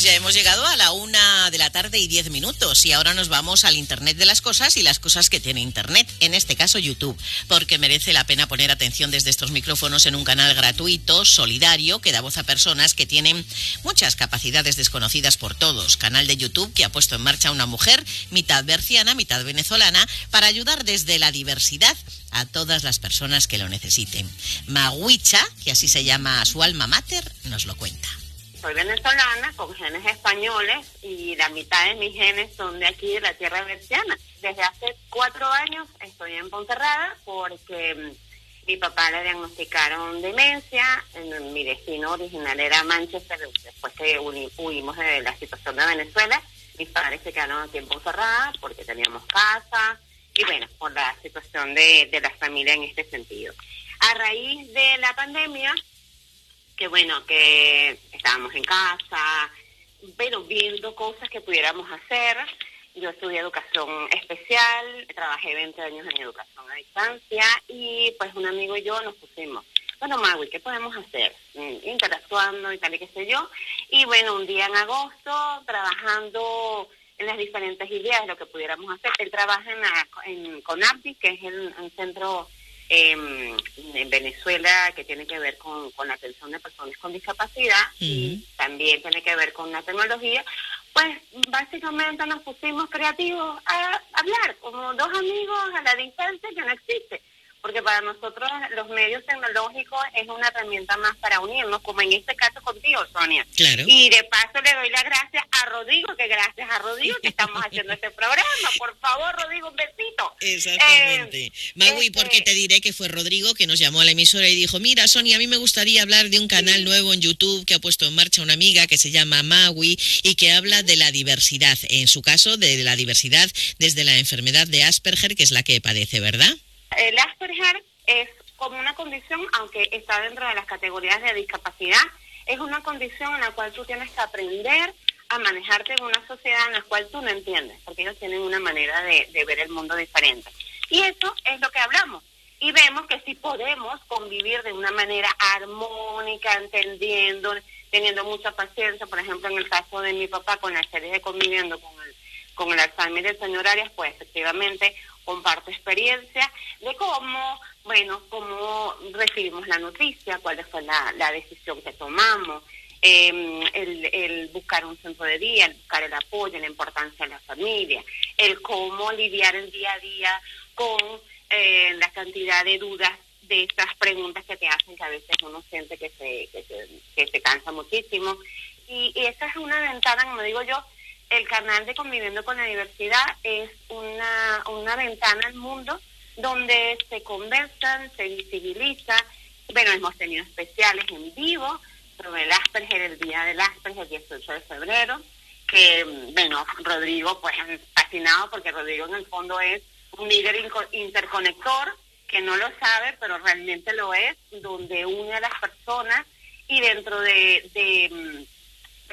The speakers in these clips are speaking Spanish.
Pues ya hemos llegado a la una de la tarde y diez minutos y ahora nos vamos al Internet de las cosas y las cosas que tiene Internet, en este caso YouTube, porque merece la pena poner atención desde estos micrófonos en un canal gratuito, solidario, que da voz a personas que tienen muchas capacidades desconocidas por todos. Canal de YouTube que ha puesto en marcha una mujer, mitad berciana, mitad venezolana, para ayudar desde la diversidad a todas las personas que lo necesiten. Maguicha, que así se llama su alma mater, nos lo cuenta soy venezolana con genes españoles y la mitad de mis genes son de aquí, de la tierra berciana. Desde hace cuatro años estoy en Ponferrada porque mm, mi papá le diagnosticaron demencia, mi destino original era Manchester, después que huimos de la situación de Venezuela, mis padres se quedaron aquí en Ponferrada porque teníamos casa y bueno, por la situación de, de la familia en este sentido. A raíz de la pandemia, que bueno, que estábamos en casa, pero viendo cosas que pudiéramos hacer. Yo estudié educación especial, trabajé 20 años en educación a distancia y pues un amigo y yo nos pusimos, bueno Magui, ¿qué podemos hacer? Mm, interactuando y tal y qué sé yo. Y bueno, un día en agosto, trabajando en las diferentes ideas de lo que pudiéramos hacer. Él trabaja en, la, en CONAPI, que es el, centro Em, en Venezuela que tiene que ver con, con la atención de personas con discapacidad y también tiene que ver con la tecnología, pues básicamente nos pusimos creativos a hablar como dos amigos a la distancia que no existe porque para nosotros los medios tecnológicos es una herramienta más para unirnos, como en este caso contigo, Sonia. Claro. Y de paso le doy las gracias a Rodrigo, que gracias a Rodrigo que estamos haciendo este programa. Por favor, Rodrigo, un besito. Exactamente. Eh, Magui, este porque te diré que fue Rodrigo que nos llamó a la emisora y dijo, mira, Sonia, a mí me gustaría hablar de un canal nuevo en YouTube que ha puesto en marcha una amiga que se llama Magui y que habla de la diversidad, en su caso, de la diversidad desde la enfermedad de Asperger, que es la que padece, ¿verdad? El Asperger es como una condición, aunque está dentro de las categorías de discapacidad, es una condición en la cual tú tienes que aprender a manejarte en una sociedad en la cual tú no entiendes, porque ellos tienen una manera de, ver el mundo diferente. Y eso es lo que hablamos. Y vemos que sí podemos convivir de una manera armónica, entendiendo, teniendo mucha paciencia. Por ejemplo, en el caso de mi papá, con la serie de conviviendo con el, con el Alzheimer del señor Arias, pues efectivamente comparto experiencia de cómo, bueno, cómo recibimos la noticia, cuál fue la, decisión que tomamos, eh, el, el, buscar un centro de día, el buscar el apoyo, la importancia de la familia, el cómo lidiar el día a día con eh, la cantidad de dudas de estas preguntas que te hacen, que a veces uno siente que se, que se, que se cansa muchísimo. Y, y esa es una ventana, como digo yo, el canal de Conviviendo con la Diversidad es una, una ventana al mundo donde se conversan, se visibiliza. Bueno, hemos tenido especiales en vivo sobre el Asperger, el Día del Asperger, el 18 de febrero, que, bueno, Rodrigo, pues fascinado porque Rodrigo en el fondo es un líder interconector que no lo sabe, pero realmente lo es, donde une a las personas y dentro de, de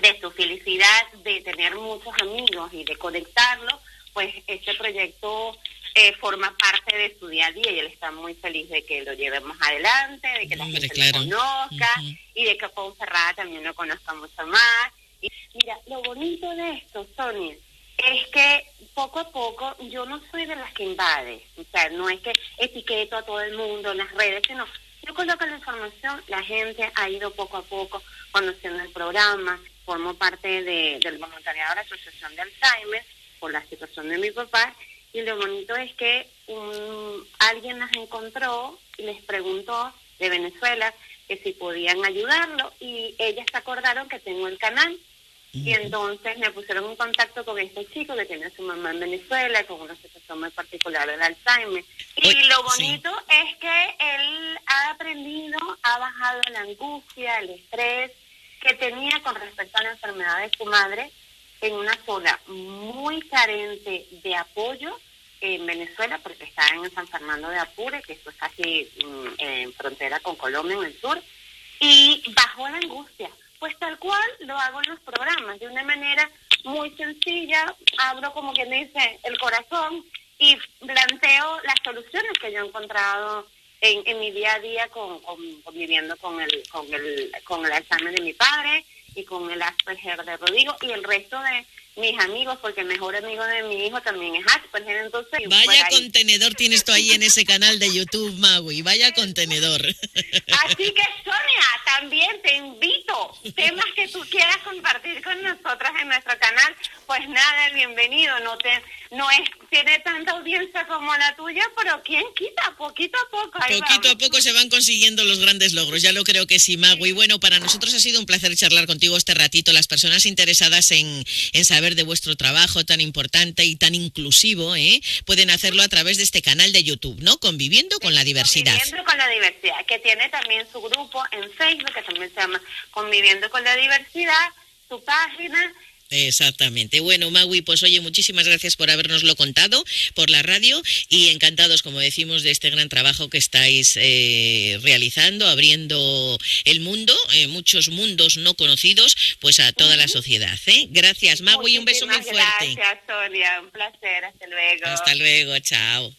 de su felicidad de tener muchos amigos y de conectarlo, pues este proyecto eh, forma parte de su día a día y él está muy feliz de que lo llevemos adelante, de que la gente lo conozca y de que Ponferrada también lo conozca mucho más. Y mira, lo bonito de esto, Sonia, es que poco a poco yo no soy de las que invade, o sea, no es que etiqueto a todo el mundo en las redes, sino yo coloco la información, la gente ha ido poco a poco conociendo el programa, formo parte de, del voluntariado de la Asociación de Alzheimer por la situación de mi papá y lo bonito es que un, alguien las encontró y les preguntó de Venezuela que si podían ayudarlo y ellas se acordaron que tengo el canal y entonces me pusieron en contacto con este chico que tiene a su mamá en Venezuela con una situación muy particular del Alzheimer. Y lo bonito es que él ha aprendido, ha bajado la angustia, el estrés, que tenía con respecto a la enfermedad de su madre en una zona muy carente de apoyo en Venezuela, porque está en San Fernando de Apure, que esto es casi mm, en frontera con Colombia en el sur, y bajó la angustia. Pues tal cual lo hago en los programas, de una manera muy sencilla, abro como quien dice el corazón y planteo las soluciones que yo he encontrado en, en mi día a día con, con, conviviendo con el, con el, con el examen de mi padre y con el Asperger de Rodrigo y el resto de mis amigos, porque el mejor amigo de mi hijo también es Asperger, entonces... Vaya contenedor tienes tú ahí en ese canal de YouTube, Maui, vaya contenedor. Así que Sonia, también te invito, temas que tú quieras compartir con nosotras en nuestro canal, pues nada, bienvenido, no te no es tiene tanta audiencia como la tuya, pero quién quita, poquito a poco. poquito a poco se van consiguiendo los grandes logros, ya lo creo que sí. Y bueno, para nosotros ha sido un placer charlar contigo este ratito. Las personas interesadas en, en saber de vuestro trabajo tan importante y tan inclusivo, ¿eh? pueden hacerlo a través de este canal de YouTube, ¿no? Conviviendo con la diversidad. Conviviendo con la diversidad, que tiene también su grupo en Facebook, que también se llama Conviviendo con la Diversidad, su página Exactamente. Bueno, Magui, pues oye, muchísimas gracias por habernoslo contado por la radio y encantados, como decimos, de este gran trabajo que estáis eh, realizando, abriendo el mundo, eh, muchos mundos no conocidos, pues a toda la sociedad. ¿eh? Gracias, Magui, un beso muy fuerte. Gracias, Sonia, un placer, hasta luego. Hasta luego, chao.